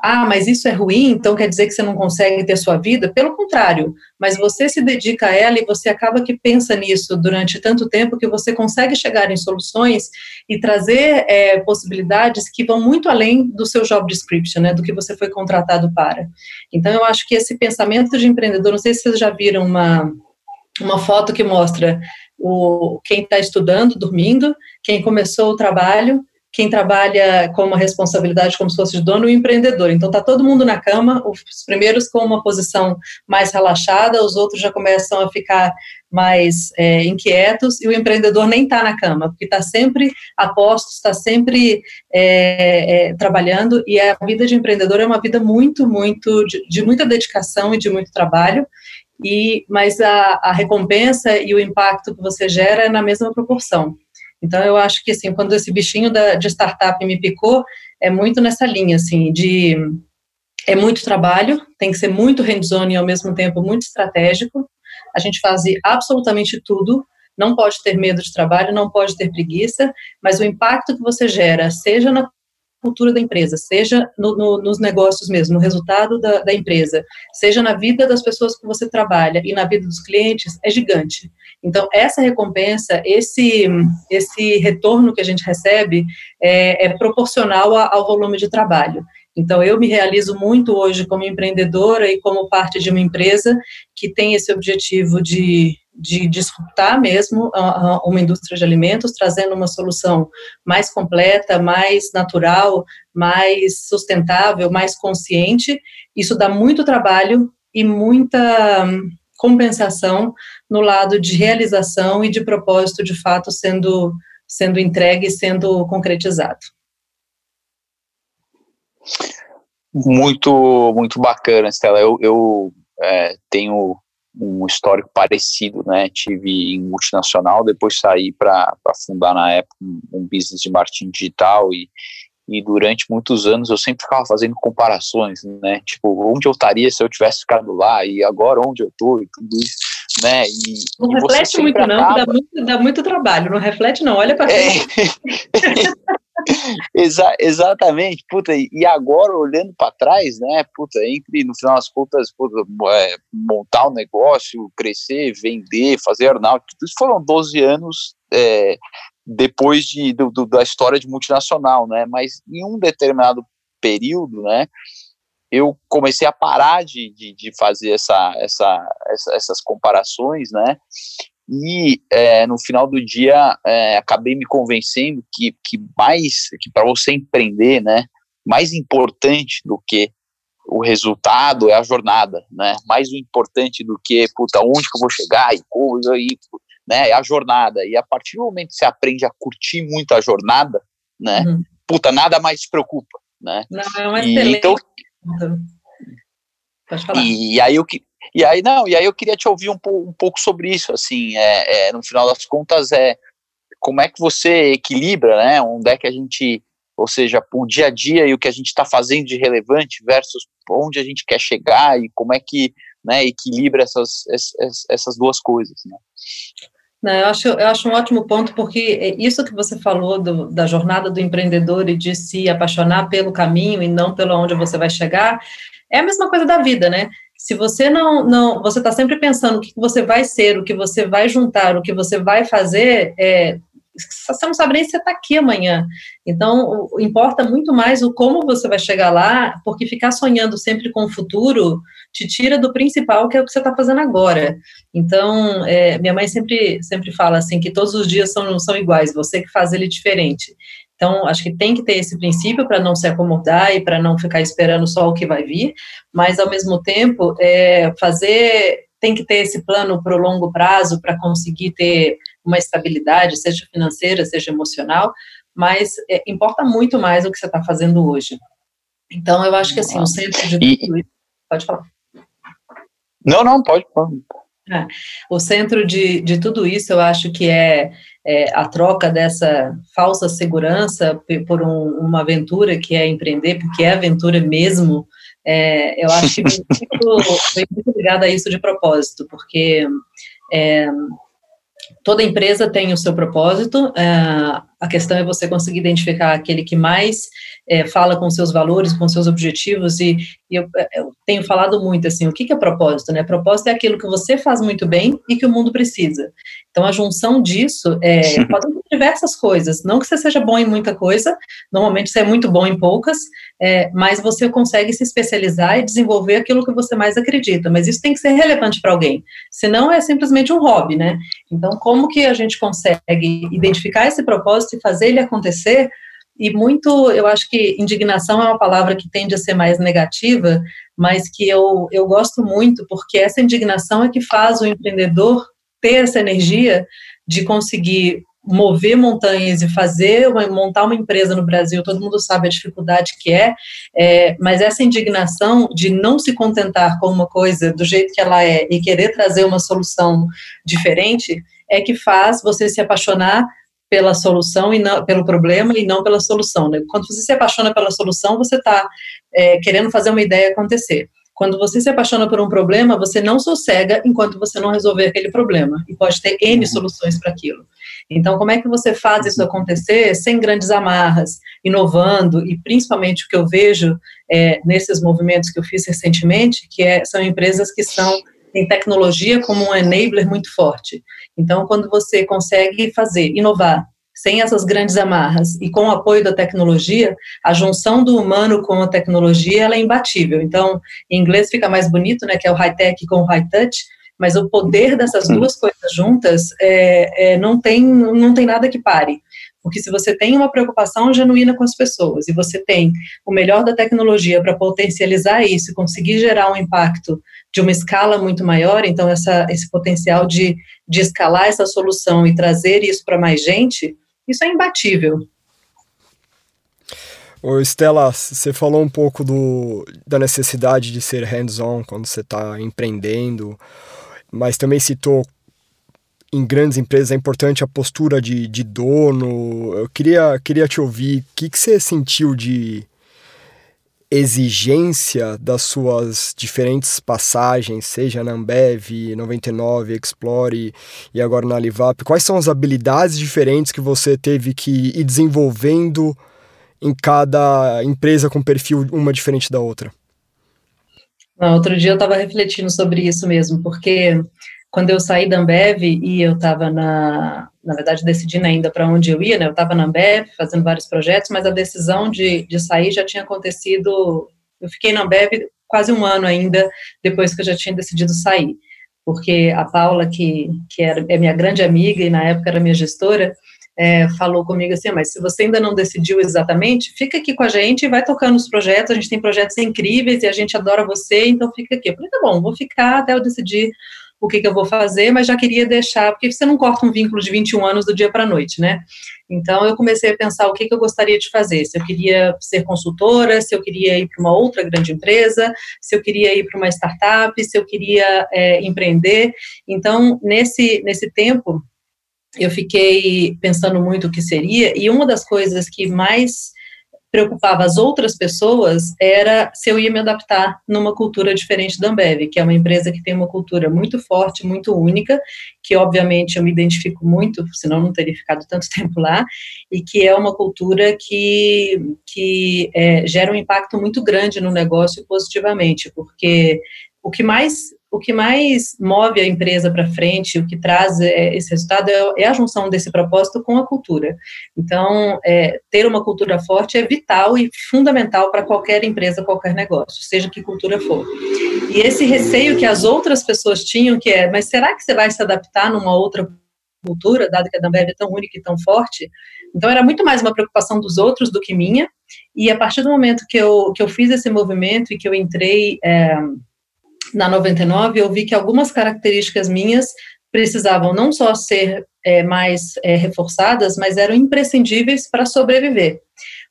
ah, mas isso é ruim, então quer dizer que você não consegue ter sua vida? Pelo contrário, mas você se dedica a ela e você acaba que pensa nisso durante tanto tempo que você consegue chegar em soluções e trazer é, possibilidades que vão muito além do seu job description, né, do que você foi contratado para. Então, eu acho que esse pensamento de empreendedor, não sei se vocês já viram uma, uma foto que mostra o, quem está estudando, dormindo, quem começou o trabalho quem trabalha com uma responsabilidade como se fosse dono e empreendedor. Então, está todo mundo na cama, os primeiros com uma posição mais relaxada, os outros já começam a ficar mais é, inquietos, e o empreendedor nem está na cama, porque está sempre a postos, está sempre é, é, trabalhando, e a vida de empreendedor é uma vida muito, muito, de, de muita dedicação e de muito trabalho, e mas a, a recompensa e o impacto que você gera é na mesma proporção. Então, eu acho que, assim, quando esse bichinho da, de startup me picou, é muito nessa linha, assim, de... É muito trabalho, tem que ser muito hands-on e, ao mesmo tempo, muito estratégico. A gente faz absolutamente tudo, não pode ter medo de trabalho, não pode ter preguiça, mas o impacto que você gera, seja na cultura da empresa, seja no, no, nos negócios mesmo, no resultado da, da, empresa, seja na vida das pessoas que você trabalha e na vida dos clientes, é gigante. Então, essa recompensa, esse, esse retorno que a gente recebe é, é proporcional ao volume de trabalho. Então, eu me realizo muito hoje como empreendedora e como parte de uma empresa que tem esse objetivo de de disruptar mesmo uma indústria de alimentos, trazendo uma solução mais completa, mais natural, mais sustentável, mais consciente. Isso dá muito trabalho e muita compensação no lado de realização e de propósito de fato sendo, sendo entregue sendo concretizado. Muito, muito bacana, Estela. Eu, eu é, tenho um histórico parecido, né? Tive em multinacional, depois saí para fundar na época um, um business de marketing digital e, e durante muitos anos eu sempre ficava fazendo comparações, né? Tipo, onde eu estaria se eu tivesse ficado lá? E agora onde eu estou e tudo isso, né? E, não e reflete muito não, dá muito, dá muito trabalho, não reflete não, olha para é. [laughs] Exa exatamente, puta, e agora olhando para trás, né, puta, entre no final das contas, puta, é, montar um negócio, crescer, vender, fazer aeronáutica, tudo isso foram 12 anos é, depois de, do, do, da história de multinacional, né? Mas em um determinado período, né? Eu comecei a parar de, de, de fazer essa, essa, essa, essas comparações, né? E é, no final do dia é, acabei me convencendo que, que mais que para você empreender, né? Mais importante do que o resultado é a jornada, né? Mais importante do que, puta, onde que eu vou chegar e coisa e né? É a jornada. E a partir do momento que você aprende a curtir muito a jornada, né? Uhum. Puta, nada mais te preocupa, né? Não, é uma e, então, Pode falar. E aí eu que e aí não, e aí eu queria te ouvir um, um pouco sobre isso, assim, é, é, no final das contas é como é que você equilibra, né? Onde é que a gente, ou seja, o dia a dia e o que a gente está fazendo de relevante versus onde a gente quer chegar e como é que né, equilibra essas, essas, essas duas coisas, né? Não, eu, acho, eu acho um ótimo ponto, porque isso que você falou do, da jornada do empreendedor e de se apaixonar pelo caminho e não pelo onde você vai chegar, é a mesma coisa da vida, né? Se você não, não você está sempre pensando o que você vai ser, o que você vai juntar, o que você vai fazer, é, você não sabe nem se você está aqui amanhã. Então, importa muito mais o como você vai chegar lá, porque ficar sonhando sempre com o futuro te tira do principal, que é o que você está fazendo agora. Então, é, minha mãe sempre, sempre fala assim, que todos os dias são, são iguais, você que faz ele diferente. Então, acho que tem que ter esse princípio para não se acomodar e para não ficar esperando só o que vai vir, mas, ao mesmo tempo, é, fazer tem que ter esse plano para o longo prazo para conseguir ter uma estabilidade, seja financeira, seja emocional, mas é, importa muito mais o que você está fazendo hoje. Então, eu acho que assim, o centro de tudo isso. Pode falar. Não, não, pode. pode. É, o centro de, de tudo isso, eu acho que é, é a troca dessa falsa segurança por um, uma aventura que é empreender, porque é aventura mesmo, é, eu acho que [laughs] vem muito, muito ligado a isso de propósito, porque é, toda empresa tem o seu propósito, é, a questão é você conseguir identificar aquele que mais é, fala com seus valores, com seus objetivos, e, e eu, eu, tenho falado muito assim, o que, que é propósito, né? Propósito é aquilo que você faz muito bem e que o mundo precisa. Então, a junção disso é, [laughs] pode ser diversas coisas, não que você seja bom em muita coisa, normalmente você é muito bom em poucas, é, mas você consegue se especializar e desenvolver aquilo que você mais acredita, mas isso tem que ser relevante para alguém, senão é simplesmente um hobby, né? Então, como que a gente consegue identificar esse propósito e fazer ele acontecer e muito, eu acho que indignação é uma palavra que tende a ser mais negativa, mas que eu, eu gosto muito, porque essa indignação é que faz o empreendedor ter essa energia de conseguir mover montanhas e fazer, uma, montar uma empresa no Brasil, todo mundo sabe a dificuldade que é, é, mas essa indignação de não se contentar com uma coisa do jeito que ela é e querer trazer uma solução diferente, é que faz você se apaixonar pela solução e não pelo problema e não pela solução. Né? Quando você se apaixona pela solução, você está é, querendo fazer uma ideia acontecer. Quando você se apaixona por um problema, você não sossega enquanto você não resolver aquele problema. E pode ter N uhum. soluções para aquilo. Então, como é que você faz isso acontecer sem grandes amarras, inovando, e principalmente o que eu vejo é, nesses movimentos que eu fiz recentemente, que é, são empresas que são em tecnologia como um enabler muito forte. Então, quando você consegue fazer, inovar, sem essas grandes amarras e com o apoio da tecnologia, a junção do humano com a tecnologia ela é imbatível. Então, em inglês fica mais bonito, né, que é o high-tech com o high-touch, mas o poder dessas duas coisas juntas é, é, não, tem, não tem nada que pare Porque se você tem uma preocupação genuína com as pessoas e você tem o melhor da tecnologia para potencializar isso e conseguir gerar um impacto de uma escala muito maior, então essa, esse potencial de, de escalar essa solução e trazer isso para mais gente, isso é imbatível. Ô Estela, você falou um pouco do, da necessidade de ser hands-on quando você está empreendendo, mas também citou em grandes empresas é importante a postura de, de dono. Eu queria, queria te ouvir, o que, que você sentiu de exigência das suas diferentes passagens, seja na Ambev, 99, Explore e agora na Livap? Quais são as habilidades diferentes que você teve que ir desenvolvendo em cada empresa com perfil uma diferente da outra? Não, outro dia eu estava refletindo sobre isso mesmo, porque quando eu saí da Ambev e eu estava na, na verdade, decidindo ainda para onde eu ia, né? Eu estava na Ambev fazendo vários projetos, mas a decisão de, de sair já tinha acontecido. Eu fiquei na Ambev quase um ano ainda depois que eu já tinha decidido sair, porque a Paula, que, que era, é minha grande amiga e na época era minha gestora, é, falou comigo assim, mas se você ainda não decidiu exatamente, fica aqui com a gente e vai tocando os projetos, a gente tem projetos incríveis e a gente adora você, então fica aqui. Eu falei, tá bom, vou ficar até eu decidir o que, que eu vou fazer, mas já queria deixar, porque você não corta um vínculo de 21 anos do dia para a noite, né? Então eu comecei a pensar o que, que eu gostaria de fazer, se eu queria ser consultora, se eu queria ir para uma outra grande empresa, se eu queria ir para uma startup, se eu queria é, empreender. Então, nesse, nesse tempo, eu fiquei pensando muito o que seria, e uma das coisas que mais preocupava as outras pessoas era se eu ia me adaptar numa cultura diferente da Ambev, que é uma empresa que tem uma cultura muito forte, muito única, que obviamente eu me identifico muito, senão não teria ficado tanto [laughs] tempo lá, e que é uma cultura que, que é, gera um impacto muito grande no negócio positivamente, porque o que mais o que mais move a empresa para frente, o que traz é, esse resultado é, é, a junção desse propósito com a cultura. Então, é, ter uma cultura forte é vital e fundamental para qualquer empresa, qualquer negócio, seja que cultura for. E esse receio que as outras pessoas tinham, que é, mas será que você vai se adaptar numa outra cultura, dado que a Dambev é tão única e tão forte? Então, era muito mais uma preocupação dos outros do que minha. E a partir do momento que eu, que eu fiz esse movimento e que eu entrei é, na 99, eu vi que algumas características minhas precisavam não só ser é, mais é, reforçadas, mas eram imprescindíveis para sobreviver.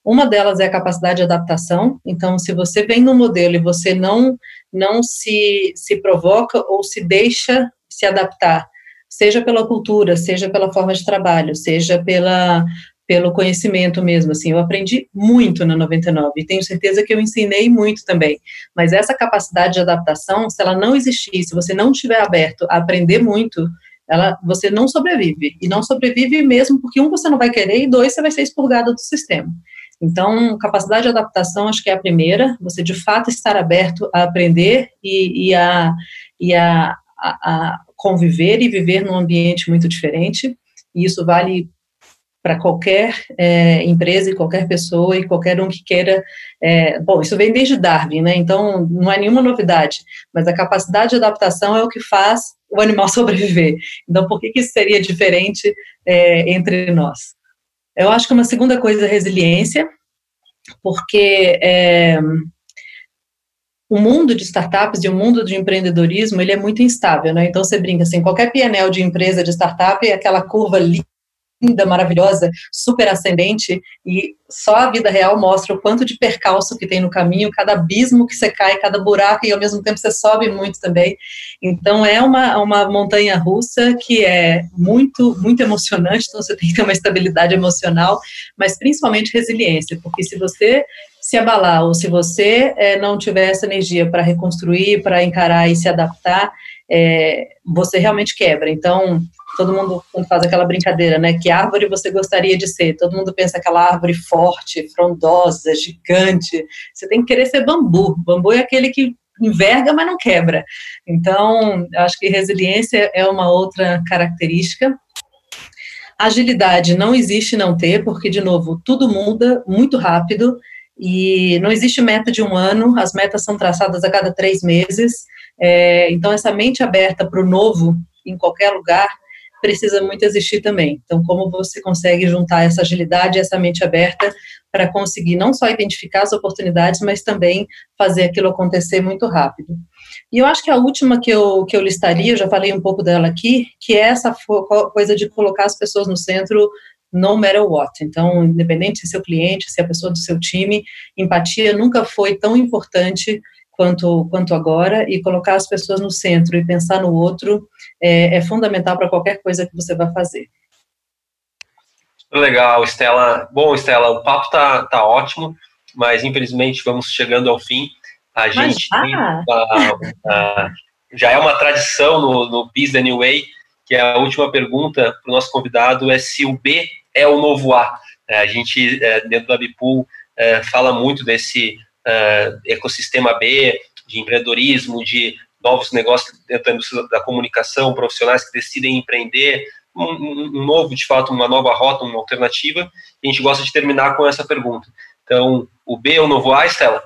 Uma delas é a capacidade de adaptação. Então, se você vem no modelo e você não não se, se provoca ou se deixa se adaptar, seja pela cultura, seja pela forma de trabalho, seja pela pelo conhecimento mesmo, assim, eu aprendi muito na 99 e tenho certeza que eu ensinei muito também, mas essa capacidade de adaptação, se ela não existir, se você não estiver aberto a aprender muito, ela, você não sobrevive, e não sobrevive mesmo porque, um, você não vai querer, e dois, você vai ser expurgado do sistema. Então, capacidade de adaptação, acho que é a primeira, você de fato estar aberto a aprender e, e, a, e a, a, a conviver e viver num ambiente muito diferente, e isso vale para qualquer é, empresa e qualquer pessoa e qualquer um que queira. É, bom, isso vem desde Darwin, né? Então não é nenhuma novidade, mas a capacidade de adaptação é o que faz o animal [laughs] sobreviver. Então, por que, que isso seria diferente é, entre nós? Eu acho que uma segunda coisa é resiliência, porque é, o mundo de startups e o mundo de empreendedorismo, ele é muito instável, né? Então, você brinca assim, qualquer PNL de empresa de startup é aquela curva linda, maravilhosa, super ascendente, e só a vida real mostra o quanto de percalço que tem no caminho, cada abismo que você cai, cada buraco, e ao mesmo tempo você sobe muito também. Então é uma, uma montanha russa que é muito, muito emocionante, então você tem que ter uma estabilidade emocional, mas principalmente resiliência, porque se você se abalar ou se você é, não tiver essa energia para reconstruir, para encarar e se adaptar, é, você realmente quebra. Então, todo mundo faz aquela brincadeira, né? Que árvore você gostaria de ser? Todo mundo pensa aquela árvore forte, frondosa, gigante. Você tem que querer ser bambu. Bambu é aquele que enverga, mas não quebra. Então, acho que resiliência é uma outra característica. Agilidade não existe não ter, porque, de novo, tudo muda muito rápido e não existe meta de um ano, as metas são traçadas a cada três meses. É, então, essa mente aberta para o novo em qualquer lugar precisa muito existir também. Então, como você consegue juntar essa agilidade, essa mente aberta para conseguir não só identificar as oportunidades, mas também fazer aquilo acontecer muito rápido. E eu acho que a última que eu, que eu listaria, eu já falei um pouco dela aqui, que é essa coisa de colocar as pessoas no centro no matter what. Então, independente se é seu cliente, se é a pessoa do seu time, empatia nunca foi tão importante quanto, quanto agora, e colocar as pessoas no centro e pensar no outro é, é fundamental para qualquer coisa que você vai fazer. Legal, Estela. Bom, Estela, o papo tá, tá ótimo, mas infelizmente vamos chegando ao fim. A gente já é uma tradição no, no Biz the New Way, que a última pergunta para o nosso convidado é se o B é o novo A. É, a gente, é, dentro da Bipool, é, fala muito desse ecossistema B, de empreendedorismo, de novos negócios dentro da comunicação, profissionais que decidem empreender, um, um, novo, de fato, uma nova rota, uma alternativa, e a gente gosta de terminar com essa pergunta. Então, o B é o novo A, Estela?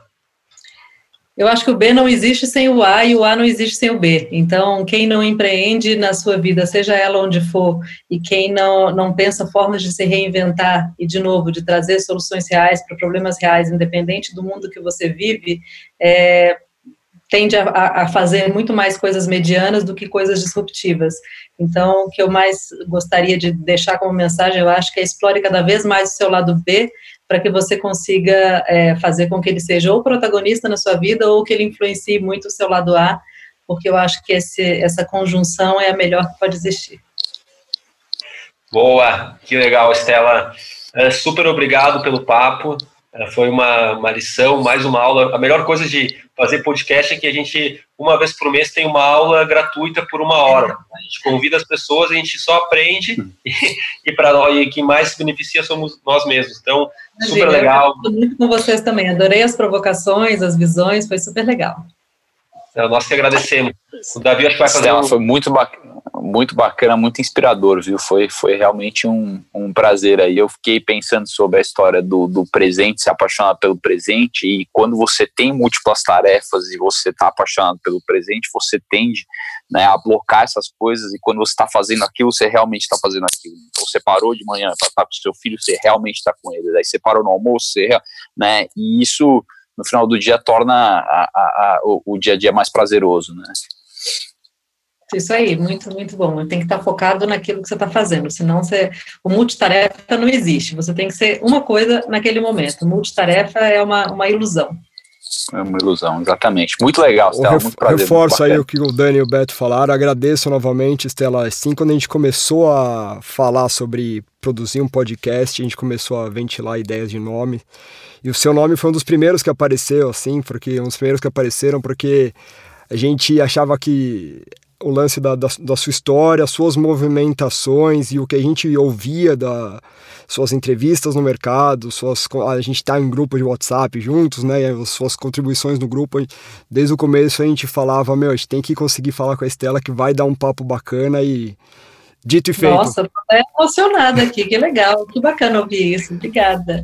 Eu acho que o B não existe sem o A e o A não existe sem o B. Então, quem não empreende na sua vida, seja ela onde for, e quem não, não pensa formas de se reinventar e, de novo, de trazer soluções reais para problemas reais, independente do mundo que você vive, é, tende a, a, fazer muito mais coisas medianas do que coisas disruptivas. Então, o que eu mais gostaria de deixar como mensagem, eu acho que é explore cada vez mais o seu lado B, para que você consiga é, fazer com que ele seja ou protagonista na sua vida ou que ele influencie muito o seu lado A, porque eu acho que esse, essa conjunção é a melhor que pode existir. Boa, que legal, Estela. É, super obrigado pelo papo. Foi uma, uma lição, mais uma aula. A melhor coisa de fazer podcast é que a gente, uma vez por mês, tem uma aula gratuita por uma hora. A gente convida as pessoas, a gente só aprende [laughs] e, e para nós, quem mais se beneficia somos nós mesmos. Então, Imagina, super legal. Eu muito com vocês também. Adorei as provocações, as visões, foi super legal. Então, nós que agradecemos. O Davi acho que vai fazer. um... Foi muito bacana muito bacana, muito inspirador, viu? Foi, foi realmente um, um prazer aí. Eu fiquei pensando sobre a história do, do presente, se apaixonar pelo presente, e quando você tem múltiplas tarefas e você está apaixonado pelo presente, você tende né, a blocar essas coisas, e quando você está fazendo aquilo, você realmente está fazendo aquilo. Então, você parou de manhã para estar com seu filho, você realmente está com ele. Daí você parou no almoço, você, né? E isso, no final do dia, torna a, a, a, o, o dia a dia mais prazeroso, né? Isso aí, muito, muito bom. Tem que estar focado naquilo que você está fazendo, senão você, o multitarefa não existe. Você tem que ser uma coisa naquele momento. multitarefa é uma, uma ilusão. É uma ilusão, exatamente. Muito legal, Stella. Ref, muito prazer, reforço muito aí o que o Dani e o Beto falaram. Agradeço novamente, Stella. Assim, quando a gente começou a falar sobre produzir um podcast, a gente começou a ventilar ideias de nome. E o seu nome foi um dos primeiros que apareceu, assim, porque um dos primeiros que apareceram, porque a gente achava que o lance da, da, da, sua história, suas movimentações e o que a gente ouvia da suas entrevistas no mercado, suas, a gente está em grupo de WhatsApp juntos, né? as suas contribuições no grupo, desde o começo a gente falava, meu, a gente tem que conseguir falar com a Estela que vai dar um papo bacana e dito e feito. Nossa, tô emocionada aqui, que legal, que bacana ouvir isso, obrigada.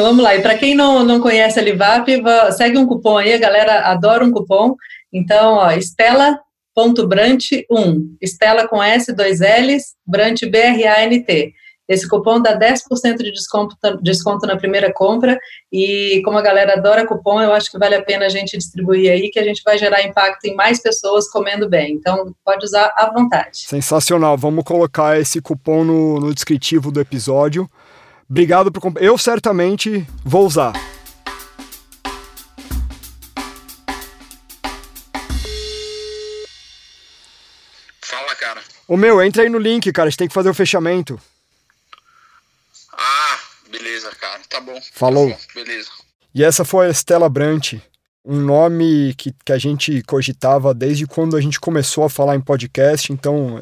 Então vamos lá. E para quem não, não conhece a Livap, segue um cupom aí, a galera adora um cupom. Então, ó, Estela.brant1. Estela com S, dois L's, Brant B-R-A-N-T. Esse cupom dá 10% de desconto, desconto na primeira compra e como a galera adora cupom, eu acho que vale a pena a gente distribuir aí, que a gente vai gerar impacto em mais pessoas comendo bem. Então, pode usar à vontade. Sensacional. Vamos colocar esse cupom no, no descritivo do episódio. Obrigado por Eu certamente vou usar. Fala, cara. Ô meu, entra aí no link, cara. A gente tem que fazer o fechamento. Ah, beleza, cara. Tá bom. Falou. Tá bom, beleza. E essa foi a Estela Brant, um nome que, que a gente cogitava desde quando a gente começou a falar em podcast, então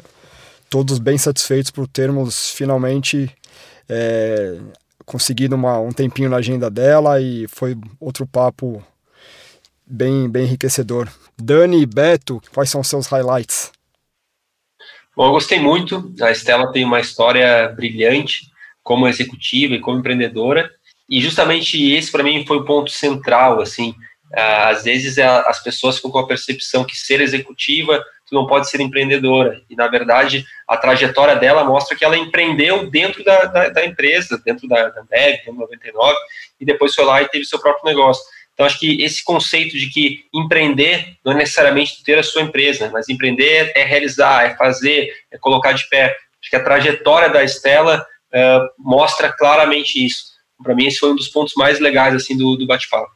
todos bem satisfeitos por termos finalmente é, conseguido uma, um tempinho na agenda dela e foi outro papo bem, bem enriquecedor. Dani e Beto, quais são os seus highlights? Bom, eu gostei muito. A Estela tem uma história brilhante como executiva e como empreendedora. E justamente esse para mim foi o ponto central, assim, ah, às vezes as pessoas ficam com a percepção que ser executiva tu não pode ser empreendedora. E na verdade a trajetória dela mostra que ela empreendeu dentro da, da, da empresa dentro da, da Dev, 99 e depois foi lá e teve seu próprio negócio. Então acho que esse conceito de que empreender não é necessariamente ter a sua empresa mas empreender é realizar é fazer é colocar de pé. Acho que a trajetória da Estela uh, mostra claramente isso. Para mim esse foi um dos pontos mais legais assim do, do bate-papo.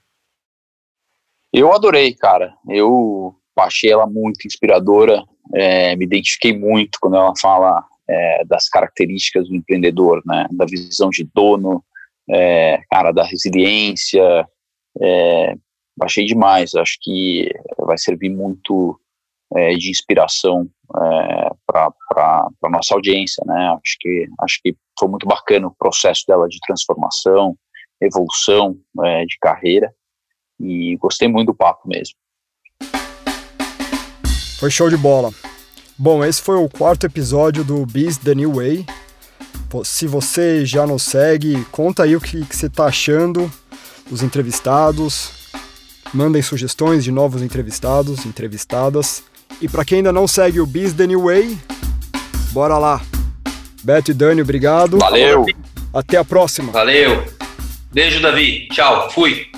Eu adorei, cara. Eu achei ela muito inspiradora, é, me identifiquei muito quando ela fala é, das características do empreendedor, né? Da visão de dono, é, cara, da resiliência. É, achei demais. Acho que vai servir muito é, de inspiração é, para a nossa audiência, né? Acho que acho que foi muito bacana o processo dela de transformação, evolução é, de carreira e gostei muito do papo mesmo. Foi show de bola. Bom, esse foi o quarto episódio do Biz The New Way. Se você já nos segue, conta aí o que, que você está achando dos entrevistados. Mandem sugestões de novos entrevistados, entrevistadas. E para quem ainda não segue o Biz The New Way, bora lá. Beto e Dani, obrigado. Valeu. Até a próxima. Valeu. Beijo, Davi. Tchau. Fui.